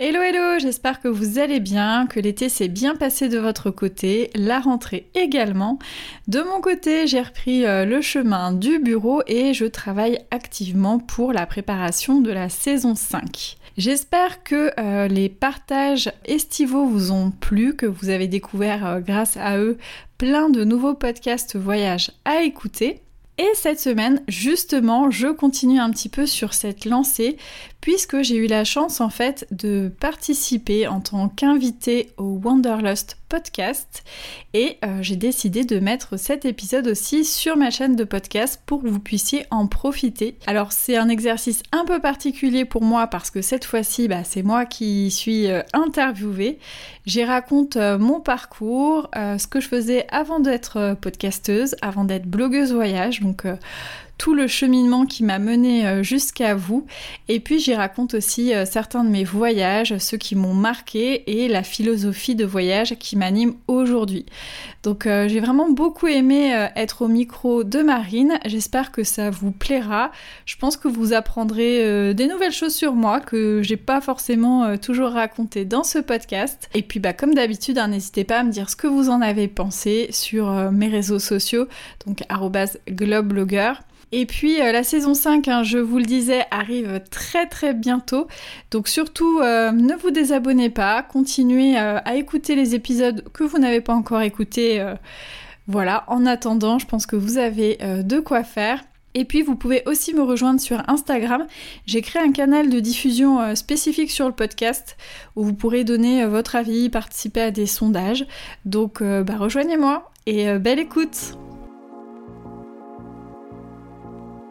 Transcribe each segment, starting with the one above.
Hello hello, j'espère que vous allez bien, que l'été s'est bien passé de votre côté, la rentrée également. De mon côté, j'ai repris euh, le chemin du bureau et je travaille activement pour la préparation de la saison 5. J'espère que euh, les partages estivaux vous ont plu, que vous avez découvert euh, grâce à eux plein de nouveaux podcasts voyages à écouter. Et cette semaine, justement, je continue un petit peu sur cette lancée puisque j'ai eu la chance en fait de participer en tant qu'invité au Wanderlust podcast et euh, j'ai décidé de mettre cet épisode aussi sur ma chaîne de podcast pour que vous puissiez en profiter. Alors c'est un exercice un peu particulier pour moi parce que cette fois-ci bah, c'est moi qui suis euh, interviewée. J'y raconte euh, mon parcours, ce que je faisais avant d'être podcasteuse, avant d'être blogueuse voyage, tout le cheminement qui m'a mené euh, jusqu'à vous. Et puis j'y raconte aussi euh, certains de mes voyages, ceux qui m'ont marqué et la philosophie de voyage qui m'anime aujourd'hui. Donc euh, j'ai vraiment beaucoup aimé être au micro de Marine. J'espère que ça vous plaira. Je pense que vous apprendrez des nouvelles choses sur moi que j'ai pas forcément toujours raconté dans ce podcast. Et puis bah comme d'habitude, hein, n'hésitez pas à me dire ce que vous en avez pensé sur mes réseaux sociaux, donc @globblogger. Et puis euh, la saison 5, hein, je vous le disais, arrive très très bientôt. Donc surtout, euh, ne vous désabonnez pas, continuez euh, à écouter les épisodes que vous n'avez pas encore écoutés. voilà, en attendant, je pense que vous avez de quoi faire. Et puis vous pouvez aussi me rejoindre sur Instagram. J'ai créé un canal de diffusion spécifique sur le podcast où vous pourrez donner votre avis, participer à des sondages. Donc bah, rejoignez-moi et belle écoute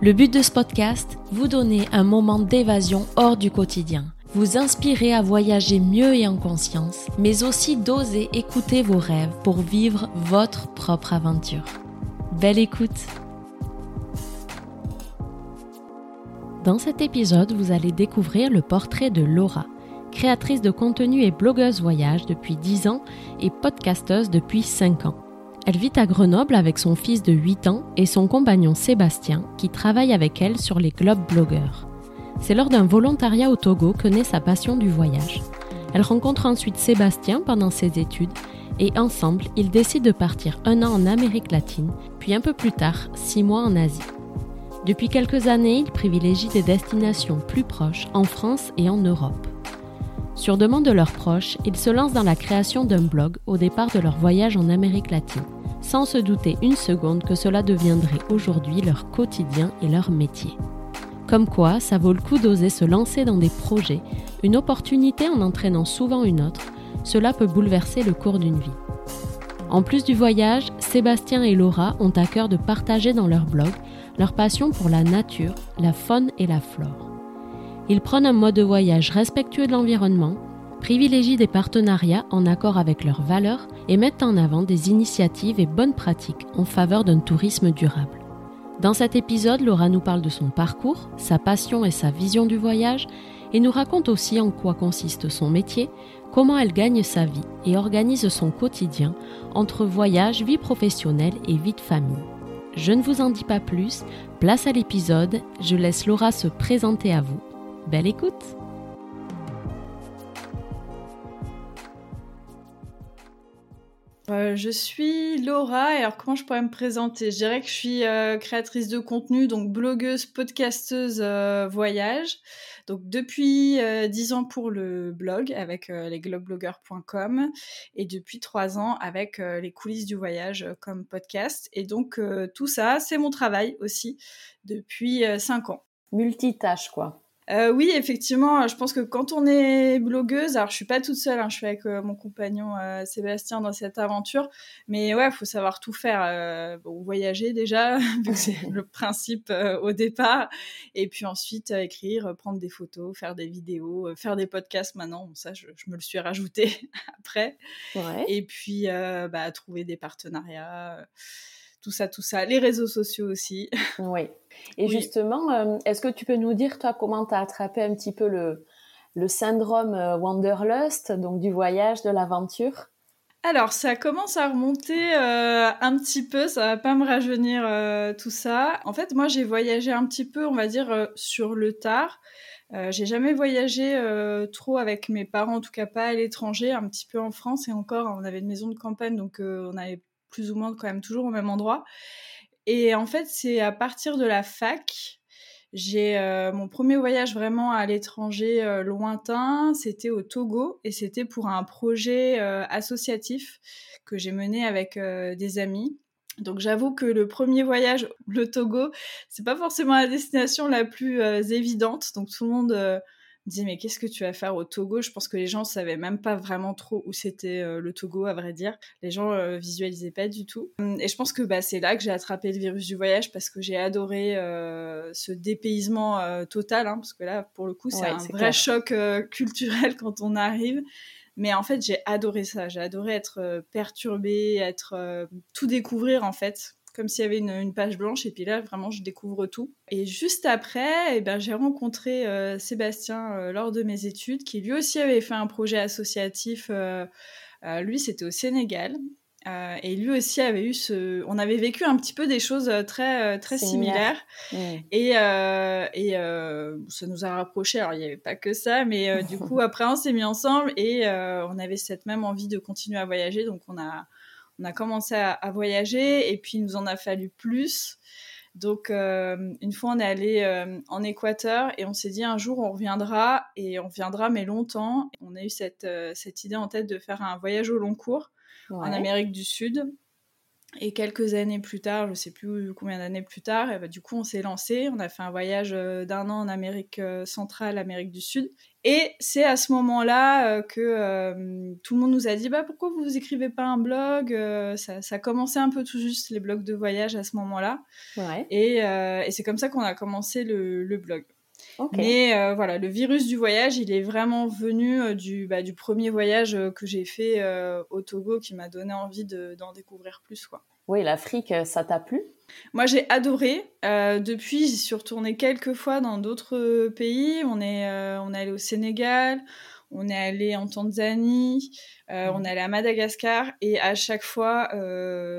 Le but de ce podcast, vous donner un moment d'évasion hors du quotidien, vous inspirer à voyager mieux et en conscience, mais aussi d'oser écouter vos rêves pour vivre votre propre aventure. Belle écoute Dans cet épisode, vous allez découvrir le portrait de Laura, créatrice de contenu et blogueuse voyage depuis 10 ans et podcasteuse depuis 5 ans. Elle vit à Grenoble avec son fils de 8 ans et son compagnon Sébastien qui travaille avec elle sur les Globe Bloggers. C'est lors d'un volontariat au Togo que naît sa passion du voyage. Elle rencontre ensuite Sébastien pendant ses études et ensemble, ils décident de partir un an en Amérique latine, puis un peu plus tard, six mois en Asie. Depuis quelques années, ils privilégient des destinations plus proches en France et en Europe. Sur demande de leurs proches, ils se lancent dans la création d'un blog au départ de leur voyage en Amérique latine sans se douter une seconde que cela deviendrait aujourd'hui leur quotidien et leur métier. Comme quoi, ça vaut le coup d'oser se lancer dans des projets, une opportunité en entraînant souvent une autre, cela peut bouleverser le cours d'une vie. En plus du voyage, Sébastien et Laura ont à cœur de partager dans leur blog leur passion pour la nature, la faune et la flore. Ils prennent un mode de voyage respectueux de l'environnement, privilégient des partenariats en accord avec leurs valeurs et mettent en avant des initiatives et bonnes pratiques en faveur d'un tourisme durable. Dans cet épisode, Laura nous parle de son parcours, sa passion et sa vision du voyage, et nous raconte aussi en quoi consiste son métier, comment elle gagne sa vie et organise son quotidien entre voyage, vie professionnelle et vie de famille. Je ne vous en dis pas plus, place à l'épisode, je laisse Laura se présenter à vous. Belle écoute Euh, je suis Laura, et alors comment je pourrais me présenter? Je dirais que je suis euh, créatrice de contenu, donc blogueuse, podcasteuse euh, voyage. Donc depuis 10 ans pour le blog avec lesglobebloggers.com et depuis 3 ans avec les coulisses du voyage comme podcast. Et donc tout ça, c'est mon travail aussi depuis 5 ans. Multitâche quoi. Euh, oui, effectivement, je pense que quand on est blogueuse, alors je suis pas toute seule, hein, je suis avec euh, mon compagnon euh, Sébastien dans cette aventure, mais ouais, faut savoir tout faire. Bon, voyager déjà, c'est le principe au départ, et puis ensuite écrire, prendre des photos, faire des vidéos, faire des podcasts maintenant. ça, je, me le suis rajouté après. Ouais. Et puis bah, trouver des partenariats tout ça, tout ça. Les réseaux sociaux aussi. Oui. Et justement, euh, est-ce que tu peux nous dire, toi, comment tu as attrapé un petit peu le, le syndrome euh, Wanderlust, donc du voyage, de l'aventure? Alors, ça commence à remonter euh, un petit peu, ça va pas me rajeunir tout ça. En fait, moi, j'ai voyagé un petit peu, on va dire, sur le tard. j'ai jamais voyagé trop avec mes parents, en tout cas pas à l'étranger, un petit peu en France et encore, on avait une maison de campagne, donc on avait plus ou moins quand même toujours au même endroit. Et en fait, c'est à partir de la fac, j'ai euh, mon premier voyage vraiment à l'étranger euh, lointain, c'était au Togo et c'était pour un projet euh, associatif que j'ai mené avec des amis. Donc j'avoue que le premier voyage, le Togo, c'est pas forcément la destination la plus évidente. Donc tout le monde me mais qu'est-ce que tu vas faire au Togo? Je pense que les gens savaient même pas vraiment trop où c'était euh, le Togo à vrai dire. Les gens euh, visualisaient pas du tout. Hum, et je pense que bah, c'est là que j'ai attrapé le virus du voyage parce que j'ai adoré euh, ce dépaysement total, hein, parce que là pour le coup c'est un vrai choc culturel quand on arrive. Mais en fait, j'ai adoré ça. J'ai adoré être perturbée, être tout découvrir en fait comme s'il y avait une, page blanche. Et puis là, vraiment, je découvre tout. Et juste après, eh ben, j'ai rencontré euh, Sébastien euh, lors de mes études, qui lui aussi avait fait un projet associatif. Euh, lui, c'était au Sénégal. et lui aussi avait eu ce. On avait vécu un petit peu des choses très très similaires. Et, et ça nous a rapprochés. Alors il n'y avait pas que ça, mais du coup après on s'est mis ensemble et on avait cette même envie de continuer à voyager. Donc on a on a commencé à, voyager et puis il nous en a fallu plus. Donc euh, une fois on est allé euh, en Équateur et on s'est dit un jour on reviendra et on reviendra mais longtemps. On a eu cette, euh, cette idée en tête de faire un voyage au long cours en Amérique du Sud. Et quelques années plus tard, je sais plus combien d'années plus tard, bah, du coup on s'est lancé. On a fait un voyage d'un an en Amérique centrale, Amérique du Sud. Et c'est à ce moment-là euh, que euh, tout le monde nous a dit bah pourquoi vous écrivez pas un blog euh, ça, ça commençait un peu tout juste les blogs de voyage à ce moment-là. Ouais. Et, et c'est comme ça qu'on a commencé le, le blog. Mais voilà, le virus du voyage, il est vraiment venu du, bah, du premier voyage que j'ai fait au Togo qui m'a donné envie d'en découvrir plus. Quoi. Oui, l'Afrique, ça t'a plu? Moi, j'ai adoré. Euh, depuis, j'y suis retournée quelques fois dans d'autres pays. On est, euh, on est allé au Sénégal, on est allé en Tanzanie, euh, on est allé à Madagascar. Et à chaque fois,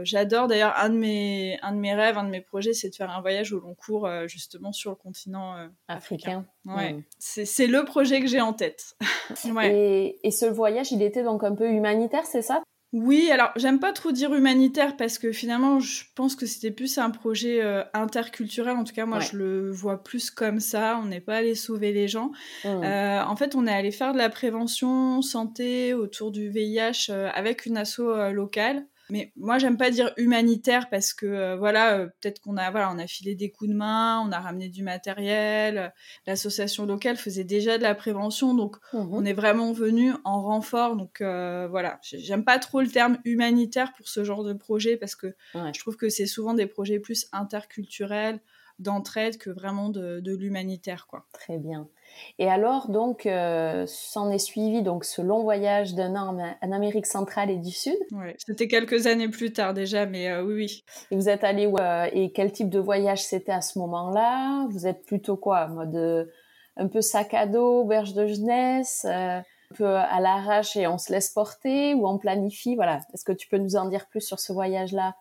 j'adore. D'ailleurs, un de mes, un de mes rêves, un de mes projets, c'est de faire un voyage au long cours, justement sur le continent africain. Ouais. Mm. C'est le projet que j'ai en tête. et, et ce voyage, il était donc un peu humanitaire, c'est ça? Oui, alors j'aime pas trop dire humanitaire parce que finalement je pense que c'était plus un projet euh, interculturel. En tout cas, moi je le vois plus comme ça. On n'est pas allé sauver les gens. Mmh. Euh, en fait, on est allé faire de la prévention santé autour du VIH euh, avec une asso locale. Mais moi, j'aime pas dire humanitaire parce que euh, voilà, euh, peut-être qu'on a voilà, on a filé des coups de main, on a ramené du matériel. L'association locale faisait déjà de la prévention, donc mmh on est vraiment venu en renfort. Donc euh, voilà, j'aime pas trop le terme humanitaire pour ce genre de projet parce que je trouve que c'est souvent des projets plus interculturels d'entraide que vraiment de, de l'humanitaire quoi. Très bien. Et alors, donc, euh, s'en est suivi donc ce long voyage d'un an en Amérique centrale et du Sud. Oui, c'était quelques années plus tard déjà, mais euh, oui, oui. Et vous êtes allé où euh, Et quel type de voyage c'était à ce moment-là? Vous êtes plutôt quoi? Mode un peu sac à dos, auberge de jeunesse un peu à l'arrache et on se laisse porter ou on planifie? Voilà. Est-ce que tu peux nous en dire plus sur ce voyage-là?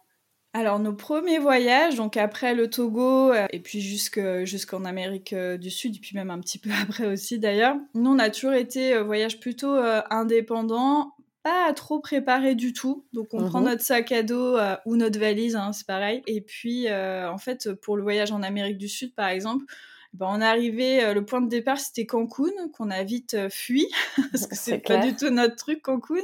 Alors nos premiers voyages, donc après le Togo euh, et puis jusqu'en Amérique euh, du Sud et puis même un petit peu après aussi d'ailleurs, nous on a toujours été euh, voyage plutôt indépendant, pas trop préparé du tout. Donc on prend mhm. notre sac à dos ou notre valise, hein, c'est pareil. Et puis en fait pour le voyage en Amérique du Sud par exemple, Ben, on est arrivé, euh, le point de départ c'était Cancun, qu'on a vite euh, fui, parce que c'est pas du tout notre truc Cancun.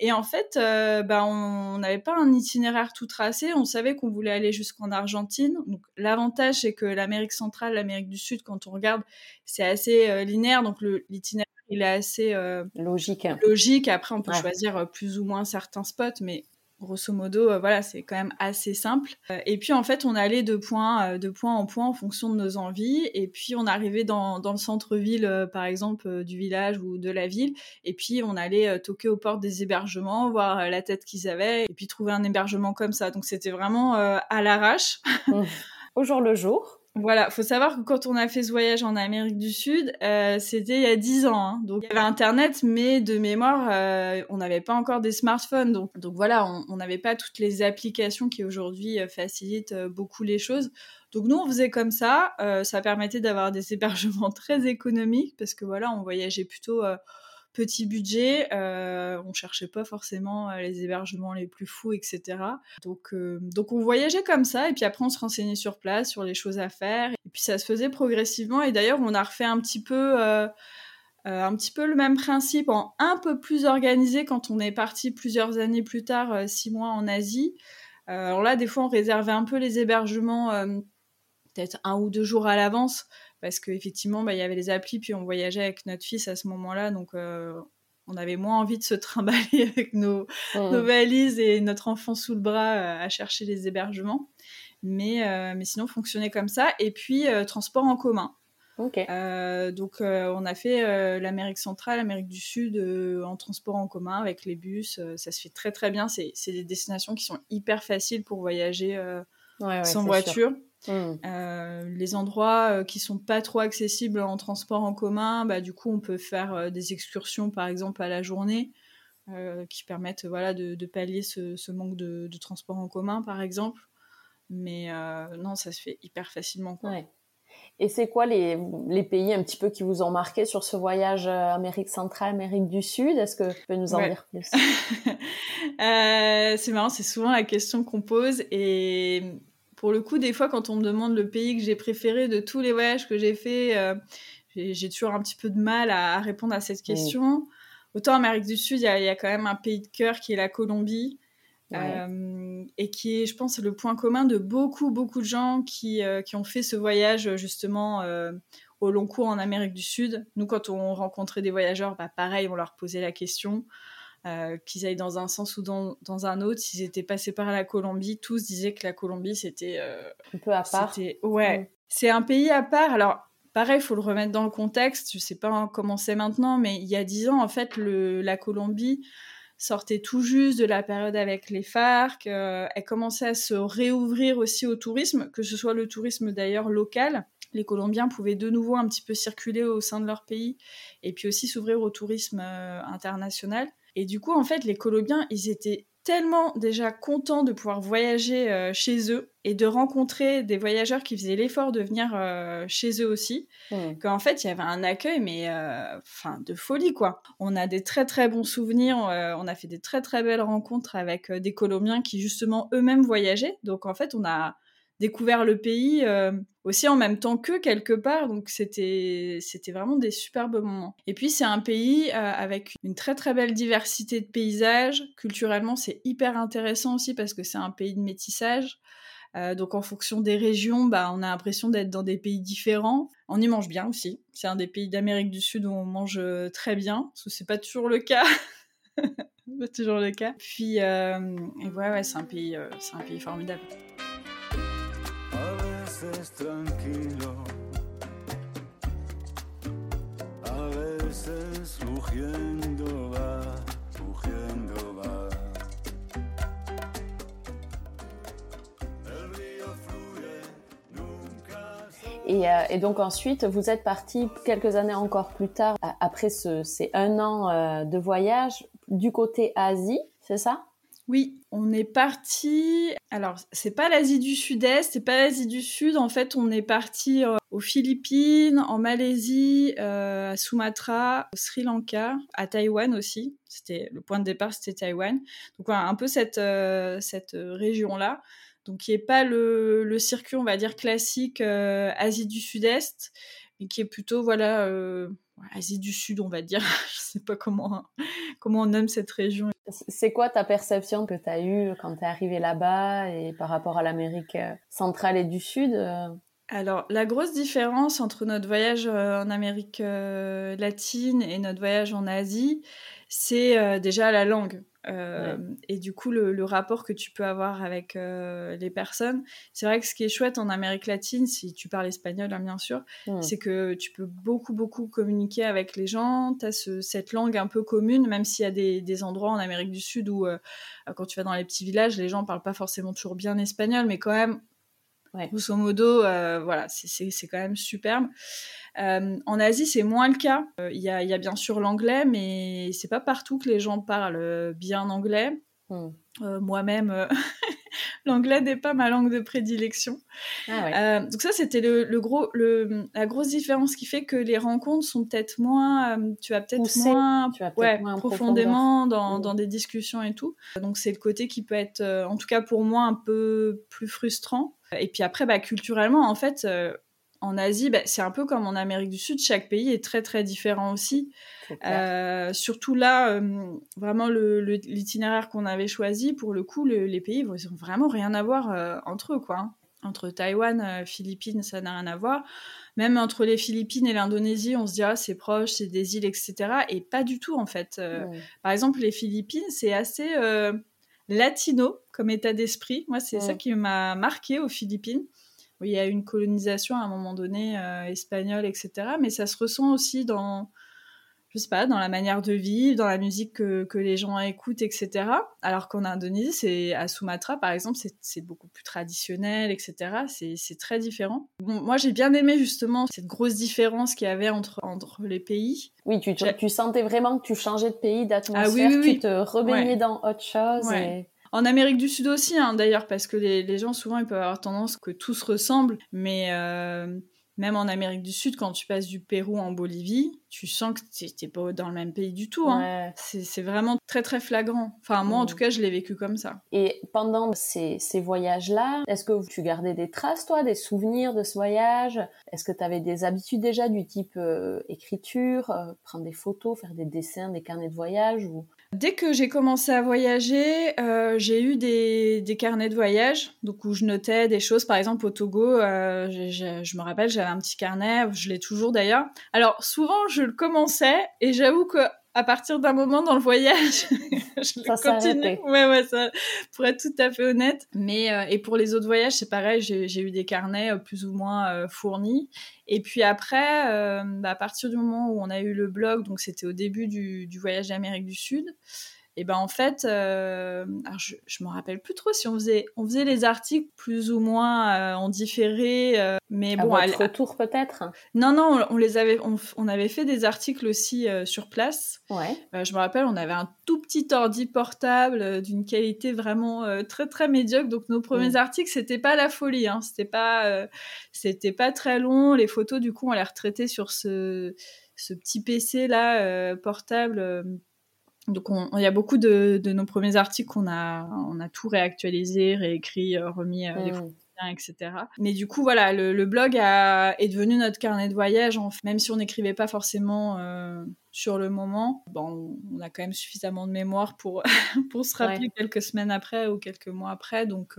Et en fait, euh, ben, on n'avait pas un itinéraire tout tracé, on savait qu'on voulait aller jusqu'en Argentine. Donc l'avantage c'est que l'Amérique centrale, l'Amérique du Sud, quand on regarde, c'est assez linéaire, donc l'itinéraire il est assez logique. Logique. Après, on peut choisir plus ou moins certains spots, mais grosso modo, euh, voilà, c'est quand même assez simple. Euh, et puis en fait, on allait de point, euh, de point en point en fonction de nos envies. Et puis on arrivait dans, dans le centre-ville, par exemple, du village ou de la ville. Et puis on allait toquer aux portes des hébergements, voir la tête qu'ils avaient, et puis trouver un hébergement comme ça. Donc c'était vraiment à l'arrache. Au jour le jour. Voilà, faut savoir que quand on a fait ce voyage en Amérique du Sud, euh, c'était il y a 10 ans. Hein. Donc il y avait Internet, mais de mémoire, euh, on n'avait pas encore des smartphones. Donc, donc voilà, on n'avait pas toutes les applications qui aujourd'hui euh, facilitent beaucoup les choses. Donc nous, on faisait comme ça. ça permettait d'avoir des hébergements très économiques parce que voilà, on voyageait plutôt petit budget, euh, on cherchait pas forcément euh, les hébergements les plus fous, etc. Donc, euh, donc on voyageait comme ça, et puis après on se renseignait sur place, sur les choses à faire, et puis ça se faisait progressivement, et d'ailleurs on a refait un petit peu... un petit peu le même principe, en un peu plus organisé quand on est parti plusieurs années plus tard, six mois en Asie. alors là, des fois, on réservait un peu les hébergements, peut-être un ou deux jours à l'avance, parce qu'effectivement, bah, il y avait les applis, puis on voyageait avec notre fils à ce moment-là, donc euh, on avait moins envie de se trimballer avec nos, mmh. valises et notre enfant sous le bras euh, à chercher les hébergements. Mais, euh, mais sinon, fonctionnait comme ça. Et puis, transport en commun. donc, on a fait l'Amérique centrale, l'Amérique du Sud en transport en commun avec les bus. ça se fait très très bien. C'est des destinations qui sont hyper faciles pour voyager sans voiture. Mmh. Euh, les endroits euh, qui sont pas trop accessibles en transport en commun, bah, du coup, on peut faire euh, des excursions, par exemple, à la journée, qui permettent voilà, de, pallier ce, manque de, transport en commun, par exemple. Mais non, ça se fait hyper facilement. Quoi. Et c'est quoi les, les, pays un petit peu qui vous ont marqué sur ce voyage Amérique centrale, Amérique du Sud? Est-ce que tu peux nous en dire plus? C'est marrant, c'est souvent la question qu'on pose. Et pour le coup, des fois, quand on me demande le pays que j'ai préféré de tous les voyages que j'ai fait, euh, j'ai toujours un petit peu de mal à, répondre à cette question. Autant en Amérique du Sud, il y, a quand même un pays de cœur qui est la Colombie. Euh, et qui est, je pense, le point commun de beaucoup, beaucoup de gens qui, euh, qui ont fait ce voyage justement au long cours en Amérique du Sud. Nous, quand on rencontrait des voyageurs, bah, pareil, on leur posait la question. Euh, qu'ils aillent dans un sens ou dans, dans, un autre, s'ils étaient passés par la Colombie, tous disaient que la Colombie c'était euh, un peu à part. Ouais, mm. c'est un pays à part. Alors pareil, il faut le remettre dans le contexte. Je sais pas comment c'est maintenant, mais il y a dix ans en fait, le, la Colombie sortait tout juste de la période avec les FARC. Euh, elle commençait à se réouvrir aussi au tourisme, que ce soit le tourisme d'ailleurs local. Les Colombiens pouvaient de nouveau un petit peu circuler au sein de leur pays et puis aussi s'ouvrir au tourisme international. Et du coup, en fait, les Colombiens, ils étaient tellement déjà contents de pouvoir voyager euh, chez eux et de rencontrer des voyageurs qui faisaient l'effort de venir euh, chez eux aussi, mmh. qu'en fait il y avait un accueil mais euh, enfin de folie quoi. On a des très très bons souvenirs, on a fait des très très belles rencontres avec des Colombiens qui justement eux-mêmes voyageaient, donc en fait on a découvert le pays euh, aussi en même temps que quelque part. Donc c'était c'était vraiment des superbes moments. Et puis c'est un pays euh, avec une très très belle diversité de paysages. Culturellement c'est hyper intéressant aussi parce que c'est un pays de métissage. Euh, donc en fonction des régions, bah, on a l'impression d'être dans des pays différents. On y mange bien aussi. C'est un des pays d'Amérique du Sud où on mange très bien, que c'est pas toujours le cas. pas toujours le cas. Puis et ouais, ouais c'est un pays, c'est un pays formidable. Et, euh, donc ensuite, vous êtes parti quelques années encore plus tard, après ce, ces un an euh, de voyage, du côté Asie, c'est ça? Oui, on est parti. Alors, c'est pas l'Asie du Sud-Est, c'est pas l'Asie du Sud. En fait, on est parti euh, aux Philippines, en Malaisie, euh, à Sumatra, au Sri Lanka, à Taïwan aussi. C'était le point de départ, c'était Taïwan. Donc voilà, un peu cette euh, cette région là. donc qui est pas le, le circuit, on va dire classique Asie du Sud-Est, mais qui est plutôt voilà Asie du Sud, on va dire. Je sais pas comment, comment on nomme cette région. C'est quoi ta perception que tu as eue quand tu es arrivé là-bas et par rapport à l'Amérique euh, centrale et du Sud euh? Alors, la grosse différence entre notre voyage euh, en Amérique latine et notre voyage en Asie, c'est déjà la langue. Euh, et du coup, le, rapport que tu peux avoir avec euh, les personnes, c'est vrai que ce qui est chouette en Amérique latine, si tu parles espagnol, hein, bien sûr, hmm. c'est que tu peux beaucoup, beaucoup communiquer avec les gens. Tu as cette langue un peu commune, même s'il y a des, endroits en Amérique du Sud où, euh, quand tu vas dans les petits villages, les gens parlent pas forcément toujours bien espagnol, mais quand même, grosso modo, voilà, c'est quand même superbe. Euh, en Asie, c'est moins le cas. Euh, il y, a, bien sûr l'anglais, mais c'est pas partout que les gens parlent bien anglais. Hmm. Euh, moi-même, l'anglais n'est pas ma langue de prédilection. Ah donc ça, c'était le, gros, la grosse différence qui fait que les rencontres sont peut-être moins, tu vas peut-être moins, profondément dans, hmm. dans, des discussions et tout. Donc c'est le côté qui peut être, en tout cas pour moi, un peu plus frustrant. Et puis après, bah, culturellement, en fait, en Asie, bah, c'est un peu comme en Amérique du Sud, chaque pays est très très différent aussi. Euh, surtout là, euh, vraiment l'itinéraire qu'on avait choisi, pour le coup, les pays, ils n'ont vraiment rien à voir euh, entre eux. quoi. Hein. Entre Taïwan, Philippines, ça n'a rien à voir. Même entre les Philippines et l'Indonésie, on se dit ah, c'est proche, c'est des îles, etc. Et pas du tout en fait. Par exemple, les Philippines, c'est assez latino comme état d'esprit. Moi, c'est ça qui m'a marqué aux Philippines il y a une colonisation à un moment donné euh, espagnole, etc. Mais ça se ressent aussi dans, je sais pas, dans la manière de vivre, dans la musique que, que les gens écoutent, etc. Alors qu'en Indonésie, c'est à Sumatra, par exemple, c'est beaucoup plus traditionnel, etc. C'est très différent. Bon, moi, j'ai bien aimé justement cette grosse différence qu'il y avait entre, entre les pays. Oui, tu, tu, sentais vraiment que tu changeais de pays, d'atmosphère, ah, oui, oui, tu te rebaignais dans autre chose. Et... En Amérique du Sud aussi, hein, d'ailleurs, parce que les, gens, souvent, ils peuvent avoir tendance que tout se ressemble. Mais euh, même en Amérique du Sud, quand tu passes du Pérou en Bolivie, tu sens que tu n'es pas dans le même pays du tout. Hein. C'est vraiment très, très flagrant. Enfin, moi, en tout cas, je l'ai vécu comme ça. Et pendant ces, voyages-là, est-ce que tu gardais des traces, toi, des souvenirs de ce voyage? Est-ce que tu avais des habitudes déjà du type euh, écriture, euh, prendre des photos, faire des dessins, des carnets de voyage ou... Dès que j'ai commencé à voyager, euh, j'ai eu des, carnets de voyage, donc où je notais des choses. Par exemple, au Togo, euh, je, me rappelle, j'avais un petit carnet, je l'ai toujours d'ailleurs. Alors souvent, je le commençais et j'avoue que à partir d'un moment dans le voyage, je ça continue. Ouais, ouais, ça, pour être tout à fait honnête. Mais euh, et pour les autres voyages, c'est pareil. J'ai eu des carnets euh, plus ou moins euh, fournis. Et puis après, bah, à partir du moment où on a eu le blog, donc c'était au début du, du voyage d'Amérique du Sud et ben en fait, euh, je, je me rappelle plus trop si on faisait, on faisait les articles plus ou moins euh, en différé, euh, mais bon. À votre retour peut-être? Non non, on, les avait, on, avait fait des articles aussi sur place. Ouais. je me rappelle, on avait un tout petit ordi portable d'une qualité vraiment très très médiocre. Donc nos premiers mm. articles, c'était pas la folie, hein, c'était pas, c'était pas très long. Les photos du coup, on les retraitait sur ce ce petit PC là portable donc il y a beaucoup de, nos premiers articles qu'on a, on a tout réactualisé, réécrit, euh, remis euh, les mmh. etc. Mais du coup, voilà, le, blog est devenu notre carnet de voyage. même si on n'écrivait pas forcément euh, sur le moment, bon, on a quand même suffisamment de mémoire pour, pour se rappeler quelques semaines après ou quelques mois après. Donc,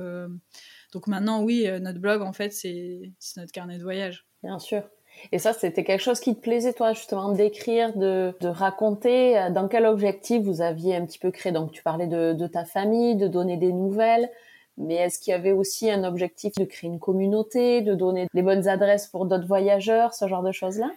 donc maintenant, oui, notre blog, en fait, c'est notre carnet de voyage. Bien sûr. Et ça, c'était quelque chose qui te plaisait, toi, justement, d'écrire, de, de raconter. Euh, dans quel objectif vous aviez un petit peu créé? Donc, tu parlais de, de ta famille, de donner des nouvelles. Mais est-ce qu'il y avait aussi un objectif de créer une communauté, de donner les bonnes adresses pour d'autres voyageurs, ce genre de choses-là?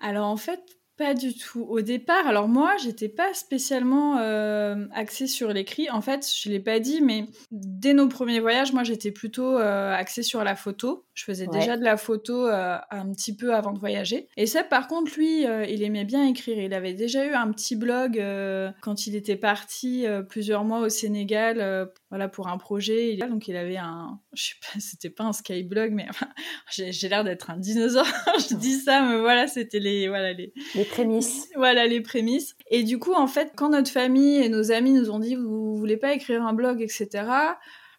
Alors, en fait, pas du tout. Au départ, alors moi, j'étais pas spécialement euh, axée sur l'écrit. En fait, je l'ai pas dit, mais dès nos premiers voyages, moi, j'étais plutôt euh, axée sur la photo. Je faisais déjà de la photo euh, un petit peu avant de voyager. Et ça, par contre, lui, euh, il aimait bien écrire. Il avait déjà eu un petit blog euh, quand il était parti plusieurs mois au Sénégal, voilà, pour un projet. Donc, il avait un, je sais pas, c'était pas un skyblog, mais j'ai l'air d'être un dinosaure. je dis ça, mais voilà, c'était les, voilà, les, les prémices. voilà, les prémices. Et du coup, en fait, quand notre famille et nos amis nous ont dit, vous, vous voulez pas écrire un blog, etc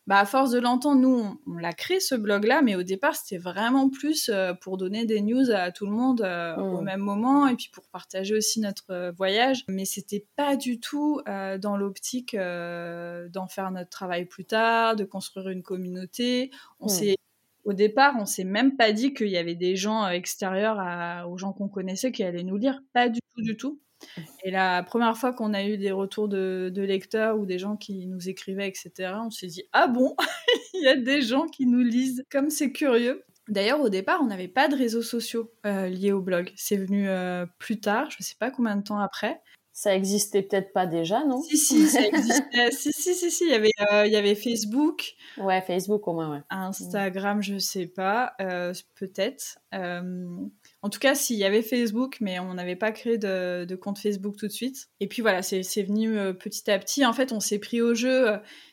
bah, à force de l'entendre, nous, on, l'a créé ce blog-là, mais au départ, c'était vraiment plus euh, pour donner des news à tout le monde euh, au mmh. même moment et puis pour partager aussi notre euh, voyage. Mais c'était pas du tout dans l'optique d'en faire notre travail plus tard, de construire une communauté. On mmh. s'est au départ, on s'est même pas dit qu'il y avait des gens extérieurs aux gens qu'on connaissait qui allaient nous lire. Pas du tout, du tout. Et la première fois qu'on a eu des retours de, lecteurs ou des gens qui nous écrivaient, etc., on s'est dit Ah bon? Il y a des gens qui nous lisent, comme c'est curieux. D'ailleurs, au départ, on n'avait pas de réseaux sociaux euh, liés au blog. C'est venu euh, plus tard, je ne sais pas combien de temps après. Ça existait peut-être pas déjà, non? Si, si, ça existait. si, si, si, si, il y avait, euh, il y avait Facebook. Ouais, Facebook au moins, ouais. Instagram, je sais pas, peut-être. En tout cas, s'il y avait Facebook, mais on n'avait pas créé de, compte Facebook tout de suite. Et puis voilà, c'est venu euh, petit à petit. En fait, on s'est pris au jeu.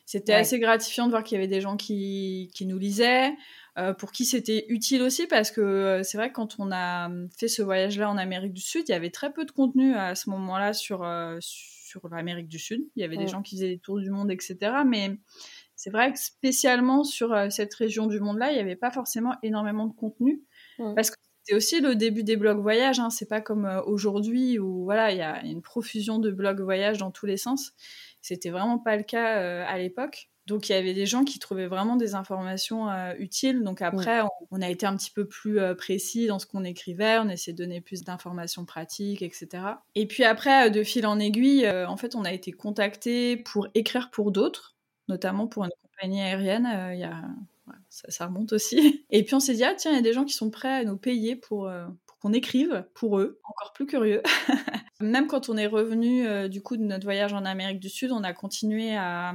C'était assez gratifiant de voir qu'il y avait des gens qui, nous lisaient, euh, pour qui c'était utile aussi, parce que euh, c'est vrai que quand on a fait ce voyage-là en Amérique du Sud, il y avait très peu de contenu à ce moment-là sur, sur l'Amérique du Sud. Il y avait des gens qui faisaient des tours du monde, etc. Mais c'est vrai que spécialement sur cette région du monde-là, il n'y avait pas forcément énormément de contenu. Parce que c'est aussi le début des blogs voyage. Hein. C'est pas comme euh, aujourd'hui où voilà, il y a une profusion de blogs voyage dans tous les sens. C'était vraiment pas le cas euh, à l'époque. Donc il y avait des gens qui trouvaient vraiment des informations euh, utiles. Donc après, on, a été un petit peu plus précis dans ce qu'on écrivait. On essayait de donner plus d'informations pratiques, etc. Et puis après, de fil en aiguille, en fait, on a été contacté pour écrire pour d'autres, notamment pour une compagnie aérienne. Il y a ça, remonte aussi. Et puis on s'est dit, ah tiens, il y a des gens qui sont prêts à nous payer pour, euh, pour qu'on écrive pour eux, encore plus curieux. Même quand on est revenu euh, du coup de notre voyage en Amérique du Sud, on a continué à,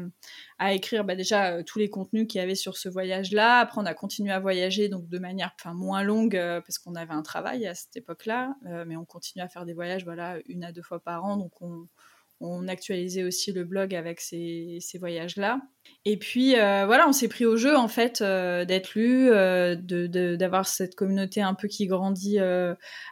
à écrire bah, déjà euh, tous les contenus qu'il y avait sur ce voyage-là. Après, on a continué à voyager donc de manière moins longue parce qu'on avait un travail à cette époque-là, mais on continue à faire des voyages voilà une à deux fois par an, donc on on actualisait aussi le blog avec ces, voyages-là. Et puis euh, voilà, on s'est pris au jeu en fait euh, d'être lu, euh, d'avoir cette communauté un peu qui grandit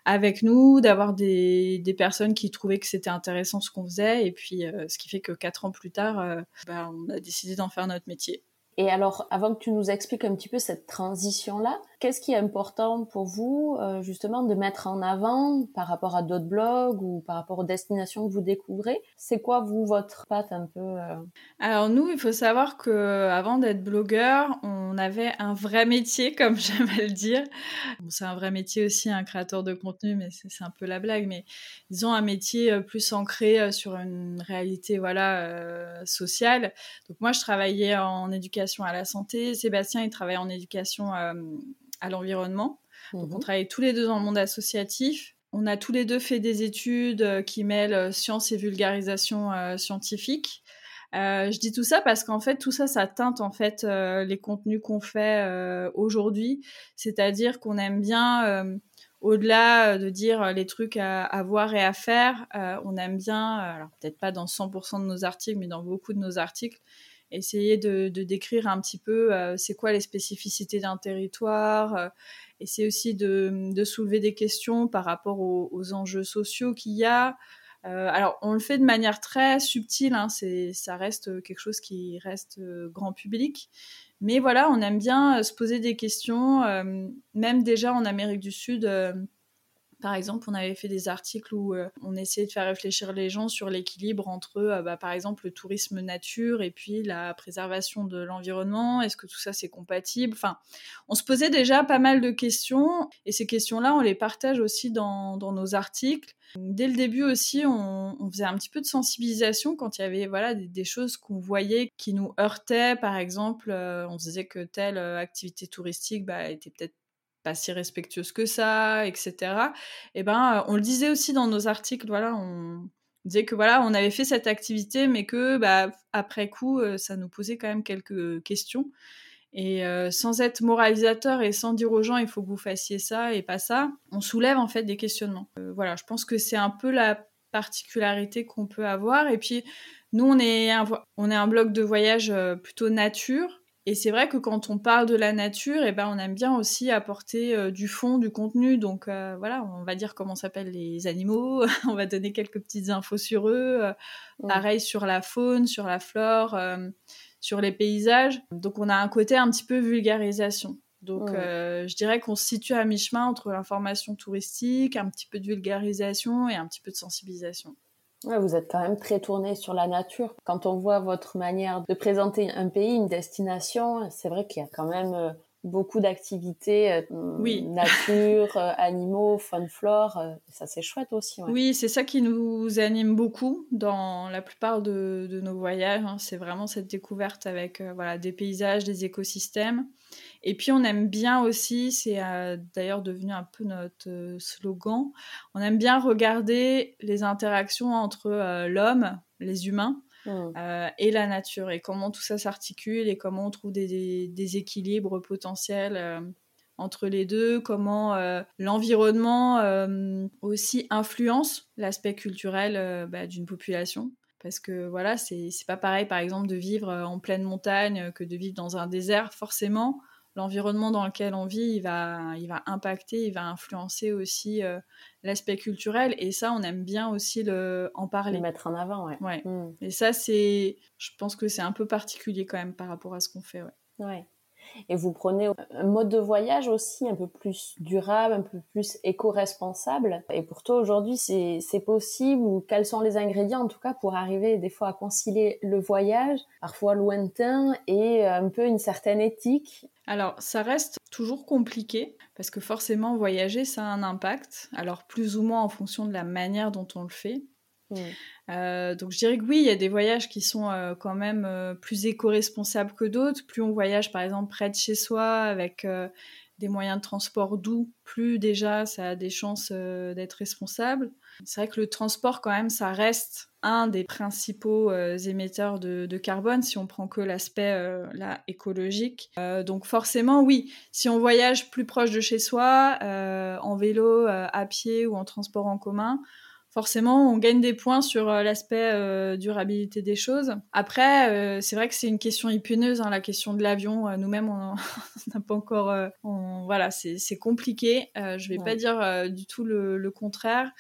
avec nous, d'avoir des, personnes qui trouvaient que c'était intéressant ce qu'on faisait. Et puis ce qui fait que quatre ans plus tard, bah, on a décidé d'en faire notre métier. Et alors, avant que tu nous expliques un petit peu cette transition-là, qu'est-ce qui est important pour vous, euh, justement, de mettre en avant par rapport à d'autres blogs ou par rapport aux destinations que vous découvrez? C'est quoi, vous, votre patte un peu euh? Alors, nous, il faut savoir que avant d'être blogueur, on avait un vrai métier, comme j'aime le dire. c'est un vrai métier aussi, un créateur de contenu, mais c'est un peu la blague. Mais disons, un métier euh, plus ancré sur une réalité voilà, sociale. Donc, moi, je travaillais en éducation à la santé. Sébastien, il travaille en éducation euh, à l'environnement. Donc, on mhm. travaille tous les deux dans le monde associatif. On a tous les deux fait des études euh, qui mêlent euh, science et vulgarisation scientifique. je dis tout ça parce qu'en fait, tout ça, ça teinte en fait les contenus qu'on fait aujourd'hui. C'est-à-dire qu'on aime bien, au-delà de dire les trucs à, à voir et à faire, on aime bien, alors peut-être pas dans 100% de nos articles, mais dans beaucoup de nos articles, essayer de, décrire un petit peu euh, c'est quoi les spécificités d'un territoire, euh, essayer aussi de, soulever des questions par rapport aux, enjeux sociaux qu'il y a. Euh, alors, on le fait de manière très subtile, hein, ça reste quelque chose qui reste grand public. Mais voilà, on aime bien se poser des questions, même déjà en Amérique du Sud par exemple, on avait fait des articles où euh, on essayait de faire réfléchir les gens sur l'équilibre entre, euh, bah, par exemple, le tourisme nature et puis la préservation de l'environnement. Est-ce que tout ça c'est compatible? Enfin, on se posait déjà pas mal de questions et ces questions-là, on les partage aussi dans, nos articles. Dès le début aussi, on, faisait un petit peu de sensibilisation quand il y avait voilà des, choses qu'on voyait qui nous heurtaient. Par exemple, euh, on disait que telle activité touristique bah, était peut-être pas si respectueuse que ça, etc. Et eh ben, euh, on le disait aussi dans nos articles, voilà, on disait que voilà, on avait fait cette activité, mais que bah, après coup, euh, ça nous posait quand même quelques questions. Et euh, sans être moralisateur et sans dire aux gens il faut que vous fassiez ça et pas ça, on soulève en fait des questionnements. voilà, je pense que c'est un peu la particularité qu'on peut avoir. Et puis nous, on est un, on est un blog de voyage plutôt nature. Et c'est vrai que quand on parle de la nature, eh ben, on aime bien aussi apporter euh, du fond, du contenu. Donc euh, voilà, on va dire comment s'appellent les animaux, on va donner quelques petites infos sur eux. Euh, pareil sur la faune, sur la flore, sur les paysages. Donc on a un côté un petit peu vulgarisation. Donc je dirais qu'on se situe à mi-chemin entre l'information touristique, un petit peu de vulgarisation et un petit peu de sensibilisation. Ouais, vous êtes quand même très tourné sur la nature. Quand on voit votre manière de présenter un pays, une destination, c'est vrai qu'il y a quand même euh, beaucoup d'activités, euh, oui. nature, euh, animaux, faune, flore. ça, c'est chouette aussi. Oui, c'est ça qui nous anime beaucoup dans la plupart de, nos voyages. Hein. C'est vraiment cette découverte avec voilà, des paysages, des écosystèmes. Et puis on aime bien aussi, c'est euh, d'ailleurs devenu un peu notre euh, slogan, on aime bien regarder les interactions entre euh, l'homme, les humains, mmh. et la nature, et comment tout ça s'articule, et comment on trouve des, équilibres potentiels entre les deux, comment l'environnement aussi influence l'aspect culturel bah, d'une population. Parce que voilà, c'est pas pareil par exemple de vivre en pleine montagne que de vivre dans un désert, forcément l'environnement dans lequel on vit, il va, il va impacter, il va influencer aussi euh, l'aspect culturel. Et ça, on aime bien aussi le, en parler. Le mettre en avant, ouais. ouais. Hmm. Et ça, c'est, je pense que c'est un peu particulier quand même par rapport à ce qu'on fait, ouais. Ouais. Et vous prenez un mode de voyage aussi un peu plus durable, un peu plus éco-responsable. Et pour toi aujourd'hui, c'est possible ou quels sont les ingrédients en tout cas pour arriver des fois à concilier le voyage, parfois lointain, et un peu une certaine éthique? Alors, ça reste toujours compliqué parce que forcément, voyager, ça a un impact. Alors, plus ou moins en fonction de la manière dont on le fait. Euh, donc je dirais que oui, il y a des voyages qui sont euh, quand même euh, plus éco-responsables que d'autres. Plus on voyage par exemple près de chez soi avec des moyens de transport doux, plus déjà ça a des chances d'être responsable. C'est vrai que le transport quand même, ça reste un des principaux émetteurs de, de, carbone si on prend que l'aspect là écologique. donc forcément oui, si on voyage plus proche de chez soi, en vélo, à pied ou en transport en commun, forcément, on gagne des points sur euh, l'aspect euh, durabilité des choses. Après, euh, c'est vrai que c'est une question épineuse, hein, la question de l'avion. Nous-mêmes, on n'a pas encore... voilà, c'est compliqué. je vais pas dire du tout le, contraire.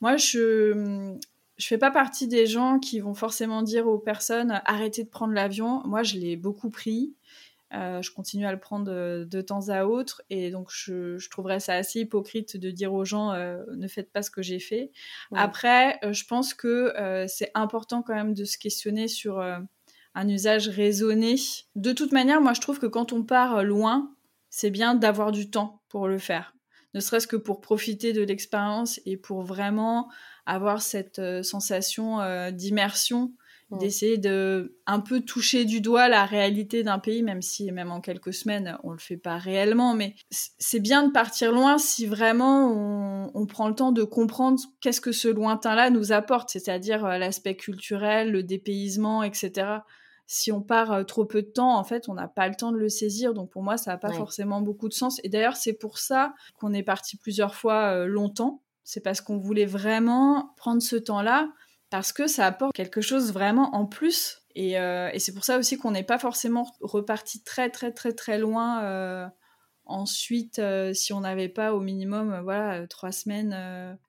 Moi, je... Je fais pas partie des gens qui vont forcément dire aux personnes arrêtez de prendre l'avion. Moi, je l'ai beaucoup pris. Euh, je continue à le prendre de, temps à autre et donc je, trouverais ça assez hypocrite de dire aux gens euh, ne faites pas ce que j'ai fait. Après, euh, je pense que c'est important quand même de se questionner sur un usage raisonné. De toute manière, moi je trouve que quand on part loin, c'est bien d'avoir du temps pour le faire. Ne serait-ce que pour profiter de l'expérience et pour vraiment avoir cette sensation d'immersion d'essayer de un peu toucher du doigt la réalité d'un pays, même si même en quelques semaines on le fait pas réellement, mais c'est bien de partir loin si vraiment on, prend le temps de comprendre qu'est-ce que ce lointain-là nous apporte, c'est-à-dire euh, l'aspect culturel, le dépaysement, etc. Si on part euh, trop peu de temps, en fait, on n'a pas le temps de le saisir. Donc pour moi, ça n'a pas forcément beaucoup de sens. Et d'ailleurs, c'est pour ça qu'on est parti plusieurs fois euh, longtemps. C'est parce qu'on voulait vraiment prendre ce temps-là parce que ça apporte quelque chose vraiment en plus. Et, euh, c'est pour ça aussi qu'on n'est pas forcément reparti très très très très loin euh, ensuite euh, si on n'avait pas au minimum voilà trois semaines